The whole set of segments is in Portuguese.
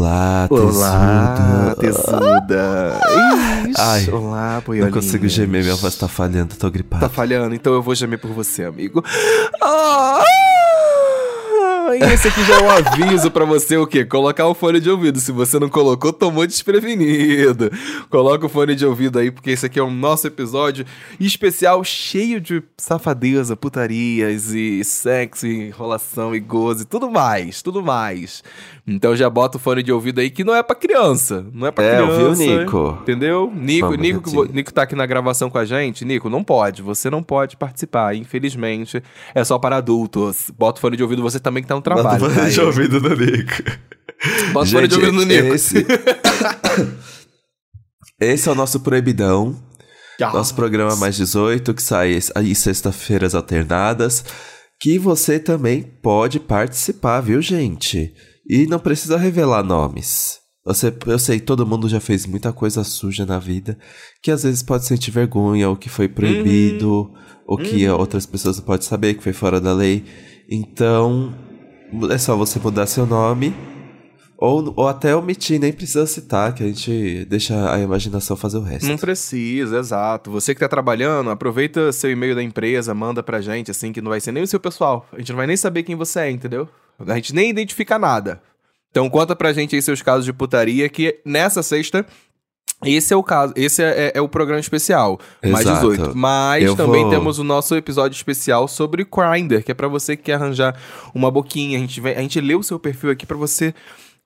Olá, Olá, tesuda. tesuda. Ixi, Ai, Olá, boiolinha. Não consigo gemer, minha voz tá falhando, tô gripado. Tá falhando, então eu vou gemer por você, amigo. Ah! Esse aqui já é um aviso pra você o quê? Colocar o fone de ouvido. Se você não colocou, tomou desprevenido. Coloca o fone de ouvido aí, porque esse aqui é o nosso episódio especial cheio de safadeza, putarias e sexo, e enrolação e gozo e tudo mais, tudo mais. Então já bota o fone de ouvido aí que não é pra criança. Não é pra É, criança. ouviu, Nico? Entendeu? Nico, Vamos, Nico, vo- Nico tá aqui na gravação com a gente. Nico, não pode. Você não pode participar. Infelizmente, é só para adultos. Bota o fone de ouvido você também que tá no trabalho. Bota o fone de ouvido no Nico. Bota o fone de ouvido no Nico. Esse... esse é o nosso Proibidão. Ah, Nosso programa Mais 18, que sai aí sexta-feiras alternadas. Que você também pode participar, viu, gente? E não precisa revelar nomes. Você, eu sei, todo mundo já fez muita coisa suja na vida, que às vezes pode sentir vergonha, ou que foi proibido, ou que outras pessoas não podem saber, que foi fora da lei. Então, é só você mudar seu nome, ou, ou até omitir, nem precisa citar, que a gente deixa a imaginação fazer o resto. Não precisa, exato. Você que tá trabalhando, aproveita seu e-mail da empresa, manda pra gente, assim, que não vai ser nem o seu pessoal. A gente não vai nem saber quem você é, entendeu? A gente nem identifica nada. Então conta pra gente aí seus casos de putaria, que nessa sexta. Esse é o caso, esse é, é- é o programa especial, mais Exato. 18. Mas Eu também vou- temos o nosso episódio especial sobre Grindr, que é pra você que quer arranjar uma boquinha. A gente, vem, a gente lê o seu perfil aqui pra você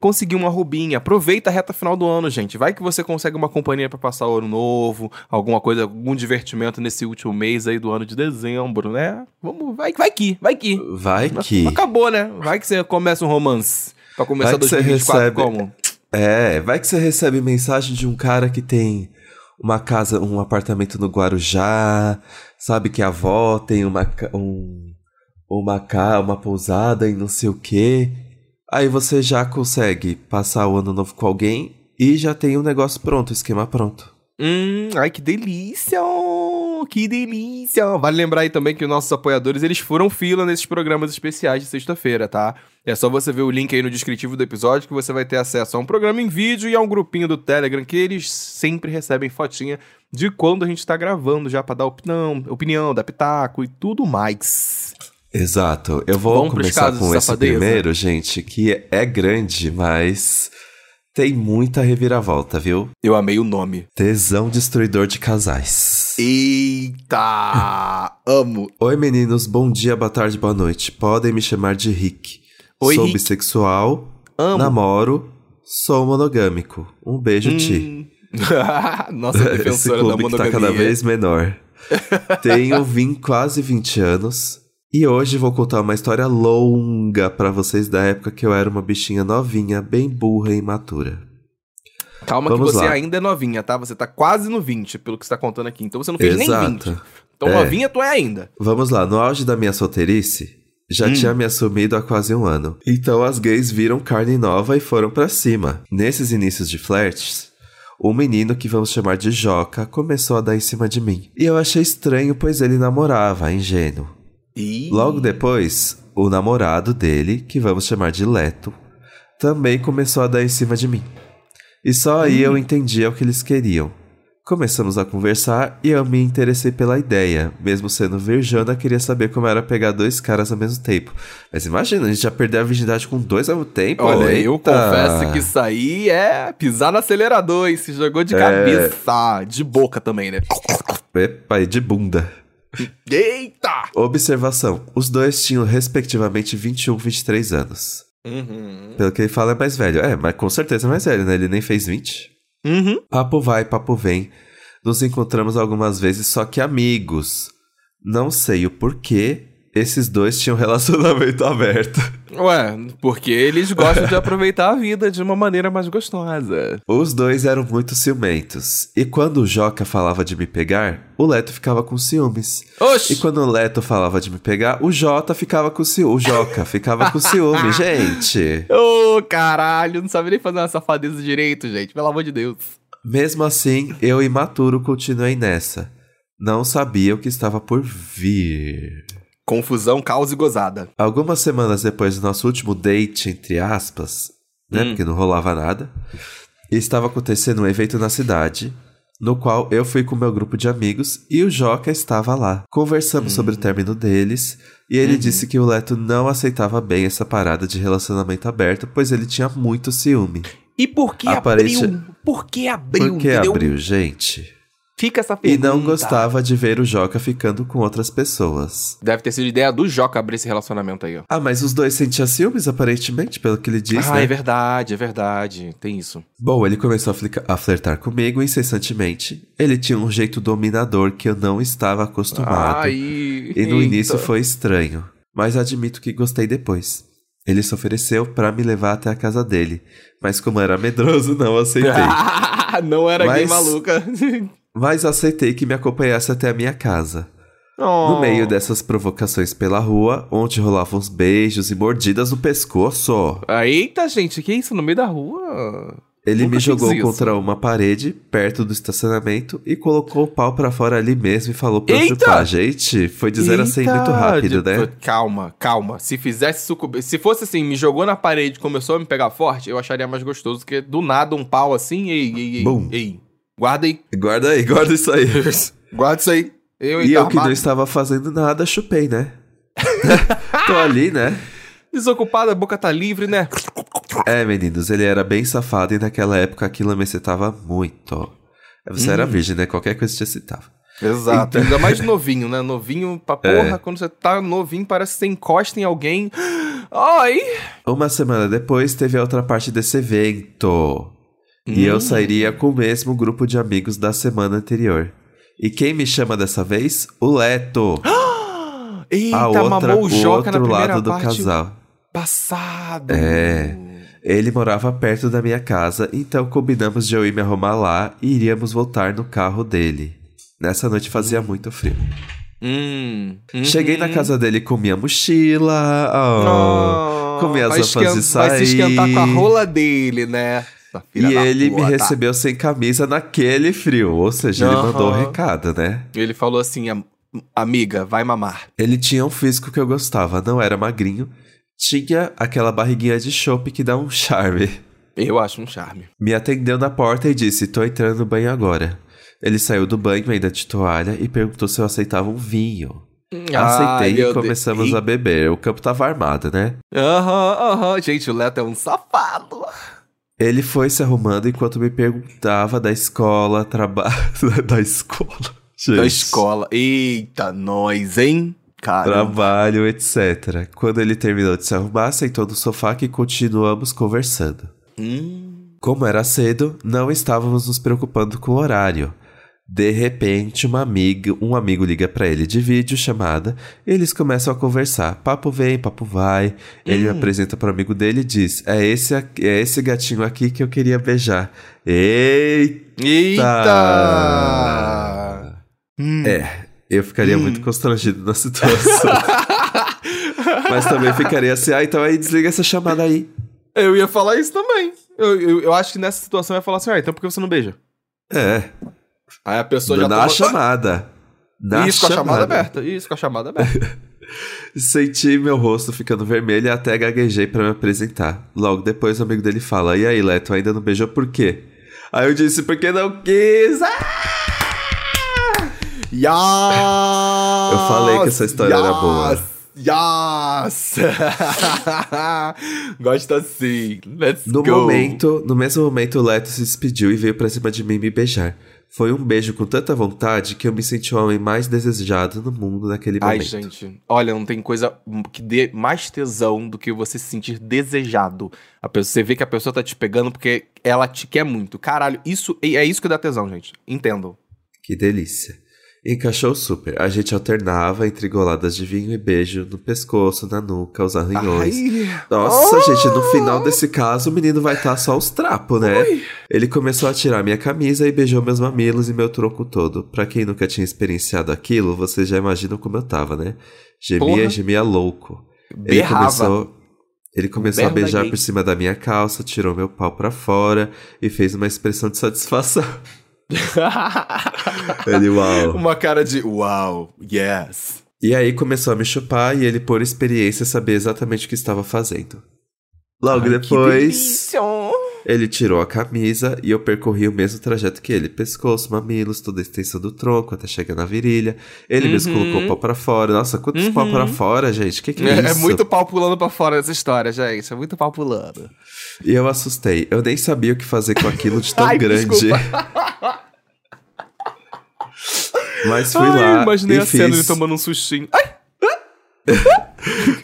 conseguir uma roubinha. Aproveita a reta final do ano, gente. Vai que você consegue uma companhia pra passar o ano novo, alguma coisa, algum divertimento nesse último mês aí do ano de dezembro, né? Vamos, vai, vai que, vai que. Vai que. Acabou, né? Vai que você começa um romance. Pra começar Vai que você 2024 recebe- como? É, vai que você recebe mensagem de um cara que tem uma casa, um apartamento no Guarujá, sabe que a avó tem uma, um, uma, ca- uma pousada e não sei o quê. Aí você já consegue passar o ano novo com alguém e já tem o negócio pronto, o esquema pronto. Hum, ai que delícia! Que delícia! Vale lembrar aí também que os nossos apoiadores, eles foram fila nesses programas especiais de sexta-feira, tá? É só você ver o link aí no descritivo do episódio que você vai ter acesso a um programa em vídeo e a um grupinho do Telegram que eles sempre recebem fotinha de quando a gente tá gravando já pra dar opinião, opinião, dar pitaco e tudo mais. Exato. Eu vou Vamos começar com esse primeiro, gente, que é grande, mas tem muita reviravolta, viu? Eu amei o nome. Tesão destruidor de casais. Eita! Amo! Oi meninos, bom dia, boa tarde, boa noite. Podem me chamar de Rick. Oi, sou Rick. bissexual, Amo. namoro, sou monogâmico. Um beijo, Ti. Hum. Nossa, Esse defensora da clube que tá monogamia. cada vez menor. Tenho vim quase 20 anos e hoje vou contar uma história longa pra vocês da época que eu era uma bichinha novinha, bem burra e imatura. Calma Vamos que você lá. ainda é novinha, tá? Você tá quase no 20, pelo que você tá contando aqui. Então você não fez nem Exato. 20. Então É. novinha tu é ainda. Vamos lá, no auge da minha solteirice, já Hum. tinha me assumido há quase um ano. Então as gays viram carne nova e foram pra cima. Nesses inícios de flertes, o menino que vamos chamar de Joca começou a dar em cima de mim. E eu achei estranho, pois ele namorava, ingênuo. E... Logo depois, o namorado dele, que vamos chamar de Leto, também começou a dar em cima de mim. E só aí eu entendia o que eles queriam. Começamos a conversar e eu me interessei pela ideia. Mesmo sendo virgana, queria saber como era pegar dois caras ao mesmo tempo. Mas imagina, a gente já perdeu a virgindade com dois ao mesmo tempo. Olha, eu Eita! confesso que isso aí é pisar no acelerador e se jogou de É. cabeça. De boca também, né? Epa, e de bunda. Eita! Observação: os dois tinham respectivamente 21 e 23 anos. Uhum. Pelo que ele fala, é mais velho. É, mas com certeza é mais velho, né? Ele nem fez 20. Uhum. Papo vai, papo vem. Nos encontramos algumas vezes, só que amigos. Não sei o porquê esses dois tinham relacionamento aberto. Ué, porque eles gostam de aproveitar a vida de uma maneira mais gostosa. Os dois eram muito ciumentos. E quando o Joca falava de me pegar, o Leto ficava com ciúmes. E Oxi! quando o Leto falava de me pegar, o Jota ficava com ciúme. O Joca ficava com ciúme, gente. Ô, caralho, não sabe nem fazer uma safadeza direito, gente. Pelo amor de Deus. Mesmo assim, eu imaturo continuei nessa. Não sabia o que estava por vir. Confusão, caos e gozada. Algumas semanas depois do nosso último date, entre aspas, né? Hum. Porque não rolava nada. Estava acontecendo um evento na cidade, no qual eu fui com meu grupo de amigos e o Joca estava lá. Conversamos Hum. sobre o término deles e Uhum. ele disse que o Leto não aceitava bem essa parada de relacionamento aberto, pois ele tinha muito ciúme. E por que Aparente- abriu? Por que abriu? Por que entendeu? abriu, gente? Fica essa E pergunta. não gostava de ver o Joca ficando com outras pessoas. Deve ter sido ideia do Joca abrir esse relacionamento aí, ó. Ah, mas os dois sentiam ciúmes, aparentemente, pelo que ele disse, ah, né? é verdade, é verdade. Tem isso. Bom, ele começou a, flica- a flertar comigo incessantemente. Ele tinha um jeito dominador que eu não estava acostumado. Ai, e no eita. início foi estranho, mas admito que gostei depois. Ele se ofereceu pra me levar até a casa dele, mas como era medroso, não aceitei. não era gay Mas- maluca. mas aceitei que me acompanhasse até a minha casa. Oh. No meio dessas provocações pela rua, onde rolavam uns beijos e mordidas no pescoço, Eita, gente, que isso? No meio da rua? ele Nunca me jogou isso. contra uma parede perto do estacionamento e colocou o pau pra fora ali mesmo e falou pra Eita! chupar. Gente, foi dizer assim Eita, muito rápido, de- né? Calma, calma. Se fizesse sucumbir. Se fosse assim, me jogou na parede e começou a me pegar forte, eu acharia mais gostoso que do nada um pau assim. Ei, ei, ei. Bum. Ei. Guarda aí. Guarda aí, guarda isso aí. Guarda isso aí. Eu, E tá eu que não estava fazendo nada, chupei, né? Tô ali, né? Desocupado, a boca tá livre, né? É, meninos, ele era bem safado e naquela época aquilo me excitava muito. Você era virgem, né? Qualquer coisa te excitava. Exato. Ainda mais novinho, né? Novinho pra porra. Quando você tá novinho, parece que você encosta em alguém. Ai! Uma semana depois teve a outra parte desse evento. E eu sairia com o mesmo grupo de amigos da semana anterior. E quem me chama dessa vez? O Leto. Eita, a outra, mamou o Joca outro lado do casal. passado. É. Ele morava perto da minha casa, então combinamos de eu ir me arrumar lá e iríamos voltar no carro dele. Nessa noite fazia muito frio. Hum. uhum. Cheguei na casa dele com minha mochila, oh, Oh, com minhas vai roupas de esquen- sair. Vai se esquentar com a rola dele, né? Filha E ele me puta. recebeu sem camisa naquele frio, ou seja, ele Aham. mandou o recado, né? Ele falou assim, "Am- amiga, vai mamar. Ele tinha um físico que eu gostava, não era magrinho, tinha aquela barriguinha de chope que dá um charme. Eu acho um charme. Me atendeu na porta e disse: Tô entrando no banho agora. Ele saiu do banho ainda de toalha e perguntou se eu aceitava um vinho. Ai, Aceitei e começamos Deus. a beber. O campo tava armado, né? Aham, aham. Gente, o Leto é um safado. Ele foi se arrumando enquanto me perguntava da escola, trabalho. da escola. Gente. Da escola. Eita, nós, hein? Cara. Trabalho, etc. Quando ele terminou de se arrumar, sentou no sofá que continuamos conversando. Hum. Como era cedo, não estávamos nos preocupando com o horário. De repente, uma amiga, um amigo liga pra ele de vídeo chamada e eles começam a conversar. Papo vem, papo vai. Ele me apresenta pro amigo dele e diz: É esse, é esse gatinho aqui que eu queria beijar. Eita! Eita! Hum. É, eu ficaria muito constrangido na situação. Mas também ficaria assim: Ah, então aí desliga essa chamada aí. Eu ia falar isso também. Eu, eu, eu acho que nessa situação eu ia falar assim, ah, então por que você não beija? É, Aí a pessoa já na toma- chamada. Na Isso com a chamada aberta. Isso com a chamada aberta. Senti meu rosto ficando vermelho e até gaguejei pra me apresentar. Logo depois, o amigo dele fala: E aí, Leto, ainda não beijou por quê? Aí eu disse: Porque não quis. Ah! Yas! Eu falei que essa história era boa. Yas! Gosta assim. Let's No go. momento, no mesmo momento, o Leto se despediu e veio pra cima de mim me beijar. Foi um beijo com tanta vontade que eu me senti o homem mais desejado no mundo naquele Ai, momento. gente. Olha, não tem coisa que dê mais tesão do que você se sentir desejado. A pessoa, você vê que a pessoa tá te pegando porque ela te quer muito. Caralho, isso é isso que dá tesão, gente. Entendam. Que delícia. Encaixou super. A gente alternava entre goladas de vinho e beijo no pescoço, na nuca, os arranhões. Ai. Nossa, Oh! gente, no final desse caso, o menino vai estar só os trapos, né? Ele começou a tirar minha camisa e beijou meus mamilos e meu tronco todo. Pra quem nunca tinha experienciado aquilo, vocês já imaginam como eu tava, né? Gemia, Porra. gemia louco. Ele Berrava. começou, ele começou a beijar por cima da minha calça, tirou meu pau pra fora e fez uma expressão de satisfação. Uma cara de uau, yes. E aí começou a me chupar e ele, por experiência, sabia exatamente o que estava fazendo. Logo Ai, que depois, delícia. Ele tirou a camisa e eu percorri o mesmo trajeto que ele. Pescoço, mamilos, toda a extensão do tronco até chegar na virilha. Ele mesmo Uhum. colocou o pau pra fora. Nossa, quantos pau Uhum. pra fora, gente? Que que é, É, é isso? muito pau pulando pra fora essa história, gente. É muito pau pulando. E eu assustei. Eu nem sabia o que fazer com aquilo de tão Ai, grande. Mas fui Ai, lá imaginei e a cena fiz... ele tomando um sustinho. Ai,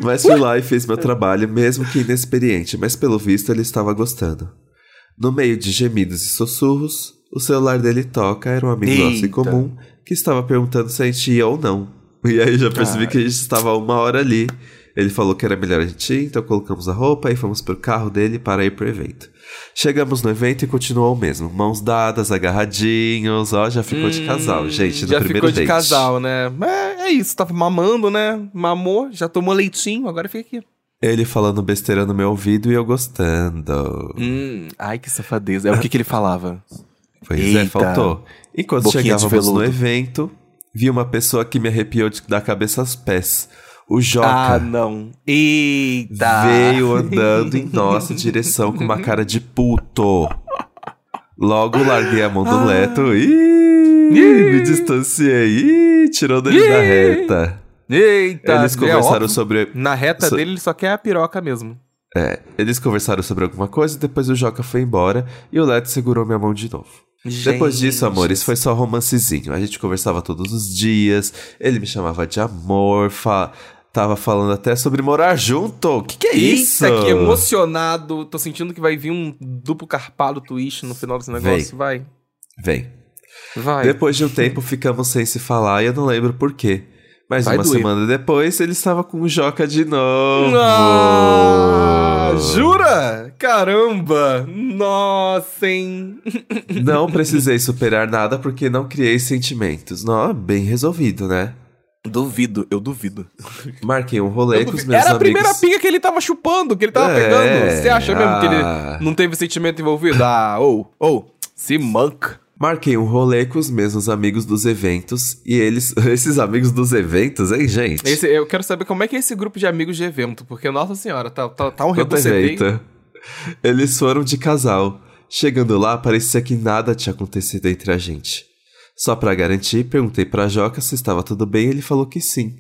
Mas fui lá e fiz meu trabalho, mesmo que inexperiente, mas pelo visto ele estava gostando. No meio de gemidos e sussurros, o celular dele toca, era um amigo nosso em Eita. comum, que estava perguntando se a gente ia ou não. E aí já percebi Ai. que a gente estava uma hora ali. Ele falou que era melhor a gente ir, então colocamos a roupa e fomos pro carro dele para ir pro evento. Chegamos no evento e continuou o mesmo, mãos dadas, agarradinhos, ó, já ficou de casal, gente, no Hum, já primeiro ficou de date. casal, né? É, é isso, tava mamando, né? Mamou, já tomou leitinho, agora fica aqui. Ele falando besteira no meu ouvido e eu gostando. Hum, ai, que safadeza. É o que que ele falava? Pois é, Eita. faltou. Enquanto Boquinha chegávamos no evento, vi uma pessoa que me arrepiou de- da cabeça aos pés. O Joca Ah, não. Eita! veio andando em nossa direção com uma cara de puto. Logo larguei a mão do Ah. Leto e me distanciei. Ih, tirou dele da reta. Eita! Eles é conversaram óbvio. sobre. Na reta so- dele, ele só quer a piroca mesmo. É, eles conversaram sobre alguma coisa, depois o Joca foi embora e o Leto segurou minha mão de novo. Depois disso, amores, foi só romancezinho. A gente conversava todos os dias, ele me chamava de amor, fa tava falando até sobre morar junto. O que, que é isso? Eita, que emocionado. Tô sentindo que vai vir um duplo carpado twist no final desse negócio. Vai. Vem. Vai. Depois de um tempo, ficamos sem se falar e eu não lembro por quê. Mas Vai uma doer. semana depois, ele estava com o Joca de novo. Ah, jura? Caramba! Nossa, hein? Não precisei superar nada porque não criei sentimentos. Não, bem resolvido, né? Duvido, eu duvido. Marquei um rolê com os meus Era a amigos. primeira pinga que ele tava chupando, que ele tava É, pegando. Você acha mesmo que ah. ele não teve sentimento envolvido? Ah, ou, ou, se manca. Marquei um rolê com os mesmos amigos dos eventos e eles, esses amigos dos eventos, hein, gente? Esse, eu quero saber como é que é esse grupo de amigos de evento, porque, nossa senhora, tá, tá, tá um evento. Eles foram de casal. Chegando lá, parecia que nada tinha acontecido entre a gente. Só pra garantir, perguntei pra Joca se estava tudo bem e ele falou que sim.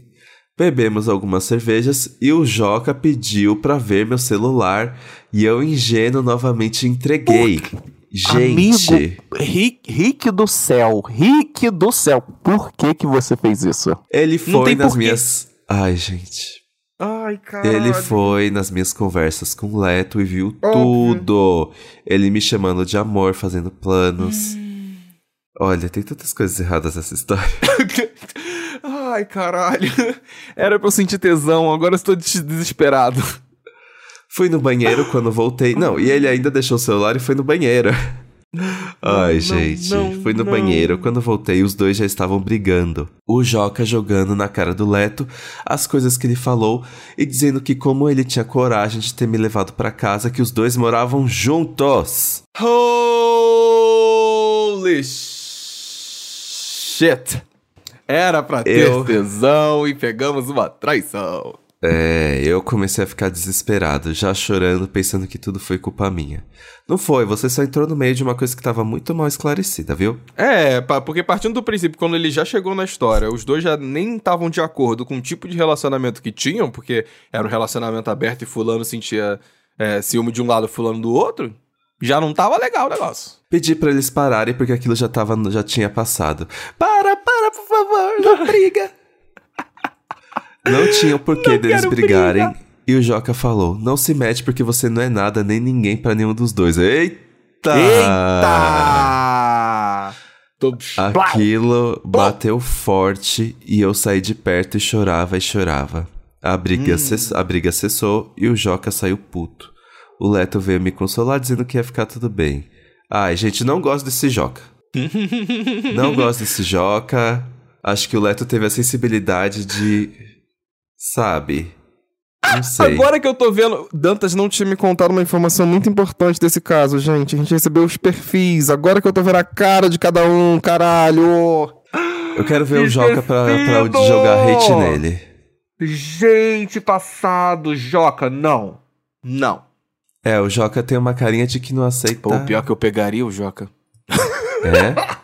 Bebemos algumas cervejas e o Joca pediu pra ver meu celular e eu, ingênuo, novamente entreguei. Gente, Amigo, Rick, Rick do céu, Rick do céu, por que que você fez isso? ele foi nas porquê. minhas. Ai, gente. Ai, cara. Ele foi nas minhas conversas com o Leto e viu Óbvio. tudo. Ele me chamando de amor, fazendo planos. Hum. Olha, tem tantas coisas erradas nessa história. Ai, caralho. Era pra eu sentir tesão, agora eu estou des- desesperado. Fui no banheiro quando voltei. Não, e ele ainda deixou o celular e foi no banheiro. Ai, não, gente. não, Fui no banheiro. Quando voltei, os dois já estavam brigando. O Joca jogando na cara do Leto as coisas que ele falou e dizendo que, como ele tinha coragem de ter me levado pra casa, que os dois moravam juntos. Holy shit. Era pra ter Eu- tesão e pegamos uma traição. É, eu comecei a ficar desesperado, já chorando, pensando que tudo foi culpa minha. Não foi, você só entrou no meio de uma coisa que tava muito mal esclarecida, viu? É, porque partindo do princípio, quando ele já chegou na história, os dois já nem estavam de acordo com o tipo de relacionamento que tinham, porque era um relacionamento aberto e fulano sentia é, ciúme de um lado, fulano do outro, já não tava legal o negócio. Pedi pra eles pararem porque aquilo já tava, já tinha passado. Para, para, por favor, não briga. Não tinha o porquê deles quero brigarem. briga. E o Joca falou: Não se mete porque você não é nada nem ninguém pra nenhum dos dois. Eita! Eita! Tô... Aquilo bateu forte e eu saí de perto e chorava e chorava. A briga, cess- a briga cessou e o Joca saiu puto. O Leto veio me consolar dizendo que ia ficar tudo bem. Ai, gente, não gosto desse Joca. não gosto desse Joca. Acho que o Leto teve a sensibilidade de. Sabe? Não sei. Agora que eu tô vendo, Dantas não tinha me contado uma informação muito importante desse caso, gente. A gente recebeu os perfis. Agora que eu tô vendo a cara de cada um, caralho. Eu quero ver o Joca pra, pra jogar hate nele. Gente, passado, Joca, não. Não. É, o Joca tem uma carinha de que não aceita. Pô, pior que eu pegaria o Joca. É?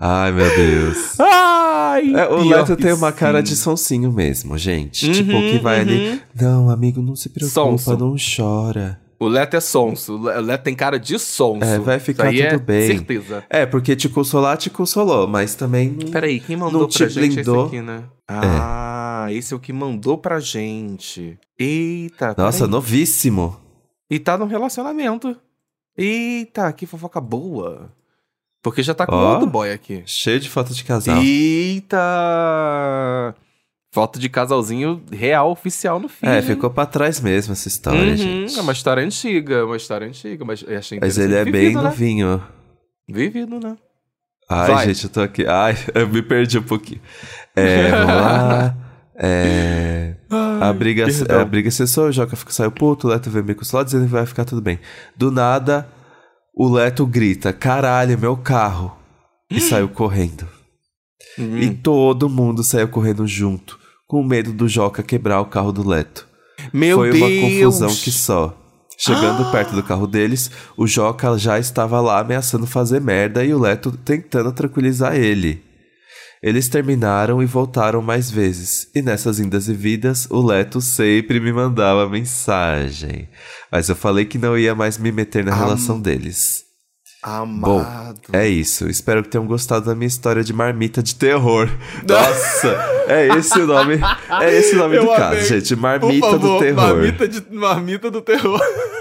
Ai, meu Deus. Ai, É, o Leto tem uma cara de sonsinho mesmo, gente. Uhum, tipo, que vai uhum. ali. Não, amigo, não se preocupa, Sonso. não chora. O Leto é sonso. O Le- o Leto tem cara de sonso. É, vai ficar tudo é bem. Certeza. É, porque te consolar, te consolou, mas também. Peraí, quem mandou Não te pra gente blindou. esse aqui, né? Ah, esse é o que mandou pra gente. Eita, Nossa, peraí. novíssimo. E tá num relacionamento. Eita, que fofoca boa. Porque já tá com Ó. outro boy aqui. Cheio de foto de casal. Eita! Foto de casalzinho real, oficial no filme. É, ficou pra trás mesmo essa história, Uhum, gente. É uma história antiga, uma história antiga, mas eu achei Mas ele é interessante. bem Vivido, né? novinho. Vivido, né? Ai, Vai. gente, eu tô aqui. Ai, eu me perdi um pouquinho. É, vamos lá. É, a, briga, perdão. a briga cessou, o Joca saiu puto, o Leto vem me consolar dizendo que vai ficar tudo bem. Do nada, o Leto grita: caralho, meu carro. E saiu correndo. Hum. E todo mundo saiu correndo junto, com medo do Joca quebrar o carro do Leto. Meu Foi Deus! uma confusão que só. Chegando perto do carro deles, o Joca já estava lá ameaçando fazer merda e o Leto tentando tranquilizar ele. Eles terminaram e voltaram mais vezes, e nessas indas e vidas, o Leto sempre me mandava mensagem. Mas eu falei que não ia mais me meter na Am- relação deles. Amado. É isso, espero que tenham gostado da minha história de marmita de terror. Nossa, é esse o nome, é esse o nome Eu do caso, amei. gente, Por marmita favor, do terror. Marmita, de, marmita do terror.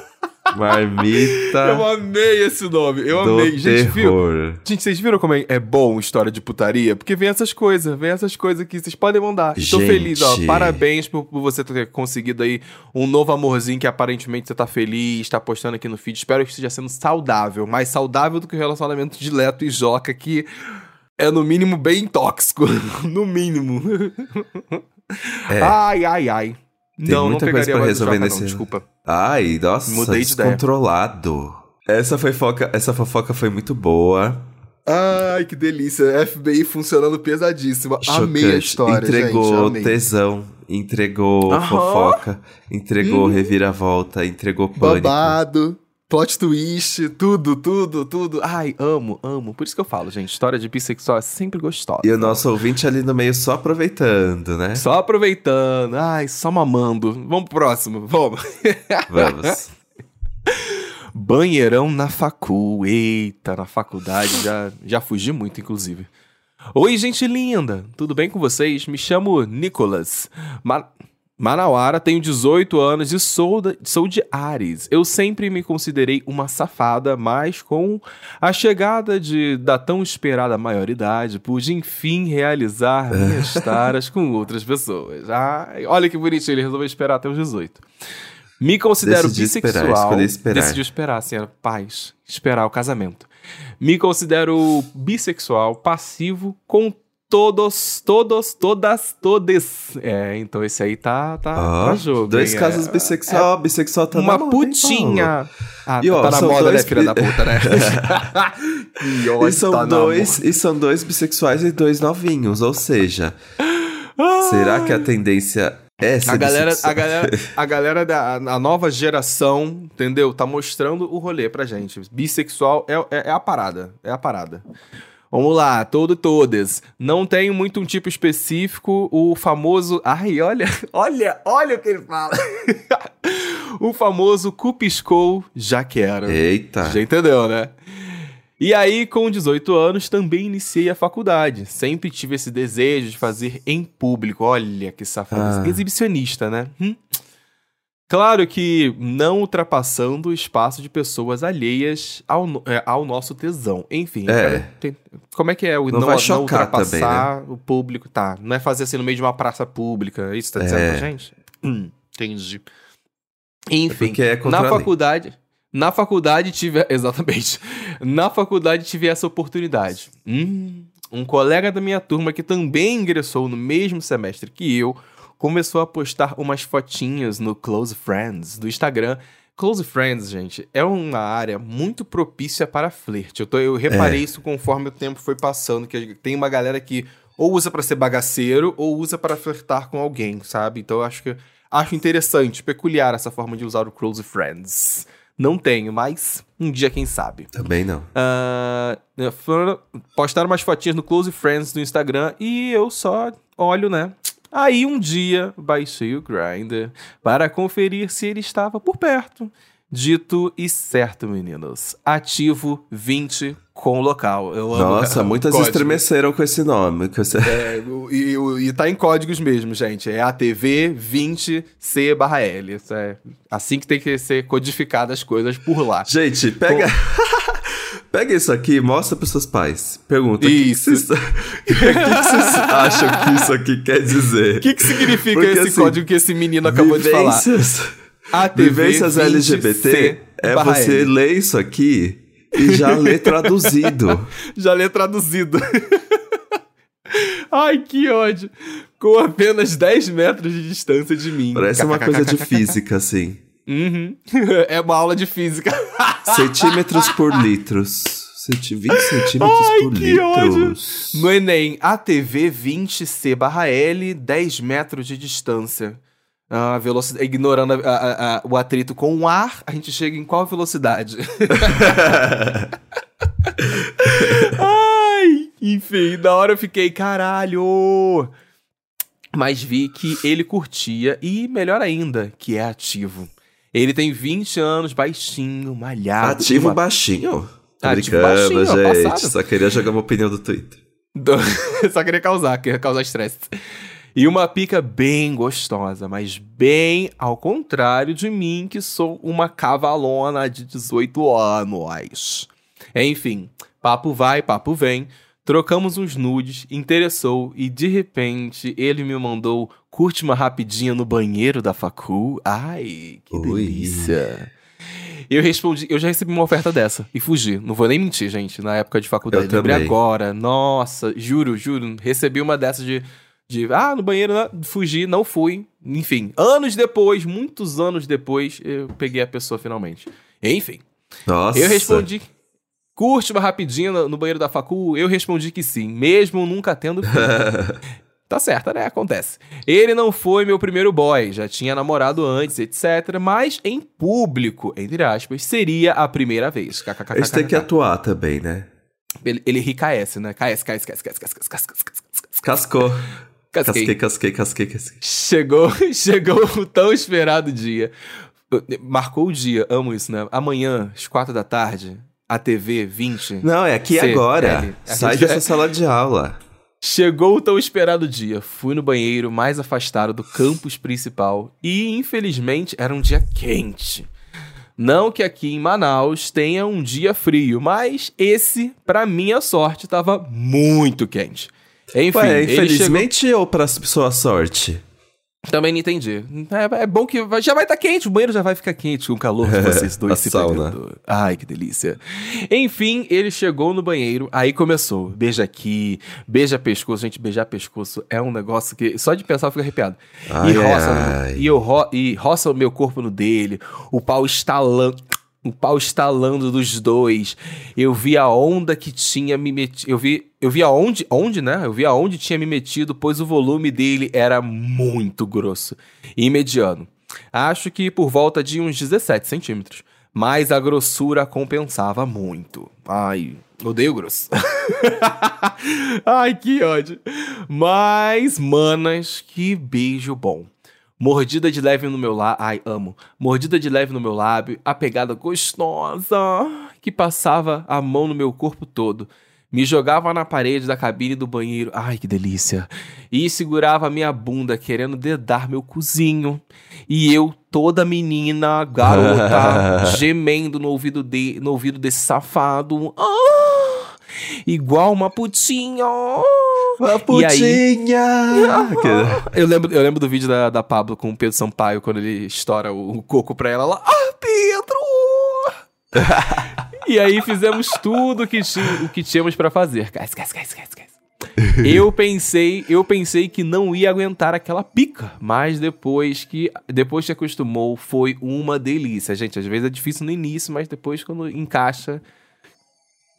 Marmita Eu amei esse nome. Eu amei. Gente, viu? terror. Gente, vocês viram como é, é bom história de putaria? Porque vem essas coisas, vem essas coisas que vocês podem mandar. Estou feliz, ó. Parabéns por, por você ter conseguido aí um novo amorzinho que aparentemente você tá feliz, tá postando aqui no feed. Espero que esteja sendo saudável. Mais saudável do que o relacionamento de Leto e Joca, que é no mínimo bem tóxico. no mínimo. É. Ai, ai, ai. Tem não, muita não coisa pra resolver nesse- não, desculpa. Ai, nossa, Mudei de ideia. descontrolado. Essa fofoca, essa fofoca foi muito boa. Ai, que delícia. FBI funcionando pesadíssima. Amei a chocante. história, entregou gente. Tesão, entregou Aham. fofoca, entregou Uhum. reviravolta, entregou pânico. Babado, plot twist, tudo, tudo, tudo. Ai, amo, amo. Por isso que eu falo, gente, história de bissexual é sempre gostosa. E o nosso ouvinte ali no meio só aproveitando, né? Só aproveitando, ai, só mamando. Vamos pro próximo, vamos. Vamos. Banheirão na facu. Eita, na faculdade já, já fugi muito, inclusive. Oi, gente linda. Tudo bem com vocês? Me chamo Nicolas. Ma Manauara, tenho 18 anos e sou, da- sou de Ares. Eu sempre me considerei uma safada, mas com a chegada de, da tão esperada maioridade, pude enfim realizar minhas taras com outras pessoas. Ai, olha que bonitinho, ele resolveu esperar até os 18. Me considero esperar, bissexual. escolhi esperar. Decidiu esperar, senhora. Paz. Esperar o casamento. Me considero bissexual, passivo, com todos, todos, todas, todes. É, então esse aí tá, tá, Ó, tá jogo. dois hein? casos É, bissexual, bissexual tá uma hein, putinha. Ah, E, ó, tá na moda, dois né, filha da puta, né? ódio, E são, tá dois, e são dois bissexuais e dois novinhos, ou seja, será que a tendência é ser A galera, a galera, a galera da a nova geração, entendeu? Tá mostrando o rolê pra gente. Bissexual é, é, é a parada. É a parada. Vamos lá, todo todas. Não tenho muito um tipo específico, o famoso. Ai, olha, olha, olha o que ele fala. o famoso cupiscou, já quero. Eita. Já entendeu, né? E aí, com 18 anos, também iniciei a faculdade. Sempre tive esse desejo de fazer em público. Olha que safado. Ah. Exibicionista, né? Hum? Claro que não ultrapassando o espaço de pessoas alheias ao, é, ao nosso tesão. Enfim, É. cara, como é que é o Não não, não ultrapassar o público? Tá, não é fazer assim no meio de uma praça pública. É isso tá dizendo É. pra gente? Hum, entendi. Enfim, porque é na faculdade, na faculdade tive, exatamente. Na faculdade tive essa oportunidade. Hum, um colega da minha turma que também ingressou no mesmo semestre que eu, começou a postar umas fotinhas no Close Friends do Instagram. Close Friends, gente, é uma área muito propícia para flerte. Eu, tô- eu reparei isso conforme o tempo foi passando, que tem uma galera que ou usa para ser bagaceiro ou usa para flertar com alguém, sabe? Então eu acho que Acho interessante, peculiar essa forma de usar o Close Friends. Não tenho, mas um dia quem sabe. Também não. Uh, postaram umas fotinhas no Close Friends do Instagram e eu só olho, né? Aí um dia baixei o Grindr para conferir se ele estava por perto. Dito e certo, meninos. Ativo 20 com local. Eu Nossa, muitas código. estremeceram com esse nome. Com esse... É, e, e, tá em códigos mesmo, gente. É ATV 20C barra L. Isso é assim que tem que ser codificadas as coisas por lá. Gente, pega. Pega isso aqui e mostra pros seus pais. Pergunta. Isso. O que, vocês... que, que vocês acham que isso aqui quer dizer? O que, que significa Porque, esse assim, código que esse menino acabou vivências... de falar? ATV Vivências LGBT é você L. ler isso aqui e já ler traduzido. já ler traduzido. Ai, que ódio. Com apenas 10 metros de distância de mim. Parece uma coisa de física, assim. Uhum. É uma aula de física. Centímetros por litros. 20 centímetros Ai, por que litros. Ódio. No Enem, ATV 20C barra L, 10 metros de distância. A velocidade, ignorando a, a, a, o atrito com o ar, a gente chega em qual velocidade? Ai, enfim, na hora eu fiquei, caralho! Mas vi que ele curtia e, melhor ainda, que é ativo. Ele tem 20 anos, baixinho, malhado. Ativo uma... baixinho? Ativo baixinho, gente. passado. Só queria jogar uma opinião do Twitter. Só queria causar, queria causar estresse. E uma pica bem gostosa, mas bem ao contrário de mim, que sou uma cavalona de 18 anos. Enfim, papo vai, papo vem. Trocamos uns nudes, interessou e de repente ele me mandou curte uma rapidinha no banheiro da facu. Ai, que Ui. delícia. Eu respondi, eu já recebi uma oferta dessa e fugi. Não vou nem mentir, gente, na época de faculdade. Eu Lembrei agora. Nossa, juro, juro, recebi uma dessas de de ah, no banheiro, né? fugi, não fui. Enfim, anos depois, muitos anos depois, eu peguei a pessoa finalmente. Enfim, Nossa. eu respondi Curte uma rapidinha no banheiro da facu? Eu respondi que sim, mesmo nunca tendo. tá certo né? Acontece. Ele não foi meu primeiro boy, já tinha namorado antes, etc. Mas em público, entre aspas, seria a primeira vez. Ele tem que atuar também, né? Ele, ele ri KS, né? KS, KS, KS, KS, KS, KS, KS, Cascou. Casquei. casquei, casquei, casquei, casquei. Chegou, chegou o tão esperado dia. Marcou o dia, amo isso, né? Amanhã, às quatro da tarde, a TV 20. Não, é aqui C, agora. L. Sai dessa sala de aula. Chegou o tão esperado dia. Fui no banheiro mais afastado do campus principal e, infelizmente, era um dia quente. Não que aqui em Manaus tenha um dia frio, mas esse, pra minha sorte, tava muito quente. Enfim, Ué, ele chegou... infelizmente ou pra sua sorte? Também não entendi. É, é bom que vai- já vai estar quente, o banheiro já vai ficar quente com o calor de vocês dois A se sauna. pegando. Ai, que delícia. Enfim, ele chegou no banheiro, aí começou. Beija aqui, beija pescoço. Gente, beijar pescoço é um negócio que só de pensar eu fico arrepiado. Ai, e, roça, ai. e, eu ro, e roça o meu corpo no dele, o pau estalando. O pau estalando dos dois. Eu vi a onda que tinha me metido. Eu vi, eu vi aonde, onde, né? Eu vi aonde tinha me metido, pois o volume dele era muito grosso e mediano. Acho que por volta de uns 17 centímetros. Mas a grossura compensava muito. Ai, odeio grosso. Ai, que ódio. Mas, manas, que beijo bom. Mordida de leve no meu lábio. Ai, amo. Mordida de leve no meu lábio. A pegada gostosa que passava a mão no meu corpo todo. Me jogava na parede da cabine do banheiro. Ai, que delícia. E segurava a minha bunda, querendo dedar meu cozinho. E eu, toda menina, garota, gemendo no ouvido, de, no ouvido desse safado. Ah, igual uma putinha. Uma aí? putinha! Que- Eu lembro, eu lembro do vídeo da, da Pablo com o Pedro Sampaio, quando ele estoura o, o coco pra ela lá. Ah, Pedro! e aí fizemos tudo que ti, o que tínhamos pra fazer. Cais, cais, cais, cais, cais. Eu pensei, eu pensei que não ia aguentar aquela pica, mas depois que depois que acostumou foi uma delícia. Gente, às vezes é difícil no início, mas depois quando encaixa,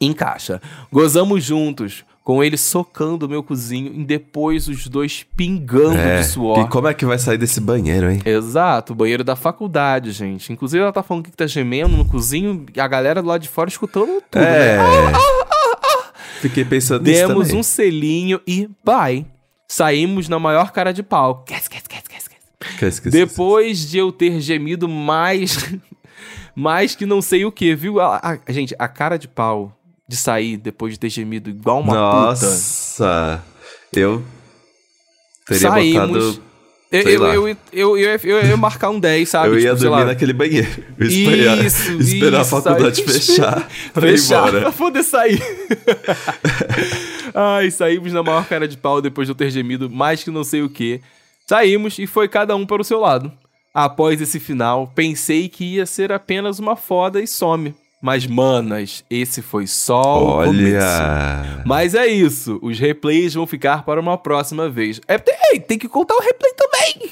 encaixa. Gozamos juntos, com ele socando o meu cozinho e depois os dois pingando É, de suor. e como é que vai sair desse banheiro, hein? Exato, o banheiro da faculdade, gente. Inclusive, ela tá falando que tá gemendo no cozinho e a galera do lado de fora escutando tudo, é. né? Fiquei pensando nisso Demos também. um selinho e bye. Saímos na maior cara de pau. Quer, quer, quer, quer, quer. Que eu esqueci. Depois de eu ter gemido mais. mais que não sei o que, viu? A, a- gente, a cara de pau de sair depois de ter gemido igual uma puta. Nossa, eu teria Saímos. botado. Eu, eu, eu, eu, eu, eu, eu ia marcar um 10, sabe? eu ia Tipo, dormir lá, naquele banheiro. Esperar, Isso, esperar isso, a faculdade fechar pra ir Fechar embora. pra poder sair. Ai, saímos na maior cara de pau depois de eu ter gemido mais que não sei o que. Saímos e foi cada um para o seu lado. Após esse final, pensei que ia ser apenas uma foda e some. Mas, manas, esse foi só o começo. Olha. Mas é isso, os replays vão ficar para uma próxima vez. É, tem, ei, tem que contar o replay também!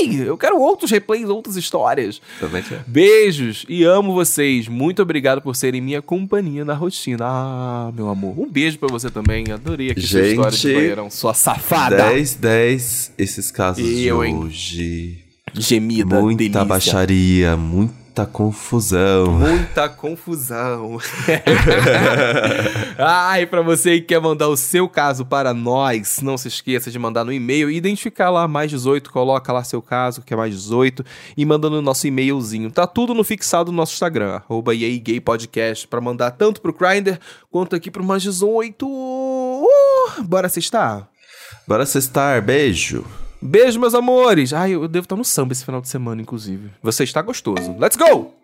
Ei, eu quero outros replays, outras histórias. Também quer. Beijos e amo vocês. Muito obrigado por serem minha companhia na rotina. Ah, meu amor. Um beijo pra você também. Adorei aqui sua Gente, história de banheirão. Sua safada. 10, 10, esses casos Eu, de hein? hoje. Gemida, Muita delícia. baixaria, muita confusão. Muita confusão. Ai, pra você que quer mandar o seu caso para nós, não se esqueça de mandar no e-mail, identificar lá mais 18, coloca lá seu caso, que é mais 18, e manda no nosso e-mailzinho. Tá tudo no fixado do nosso Instagram, arroba EA Gay Podcast, pra mandar tanto pro Grindr quanto aqui pro mais 18. Uh, bora sextar? Bora cestar, beijo. Beijo, meus amores! Ai, eu devo estar no samba esse final de semana, inclusive. Você está gostoso. Let's go!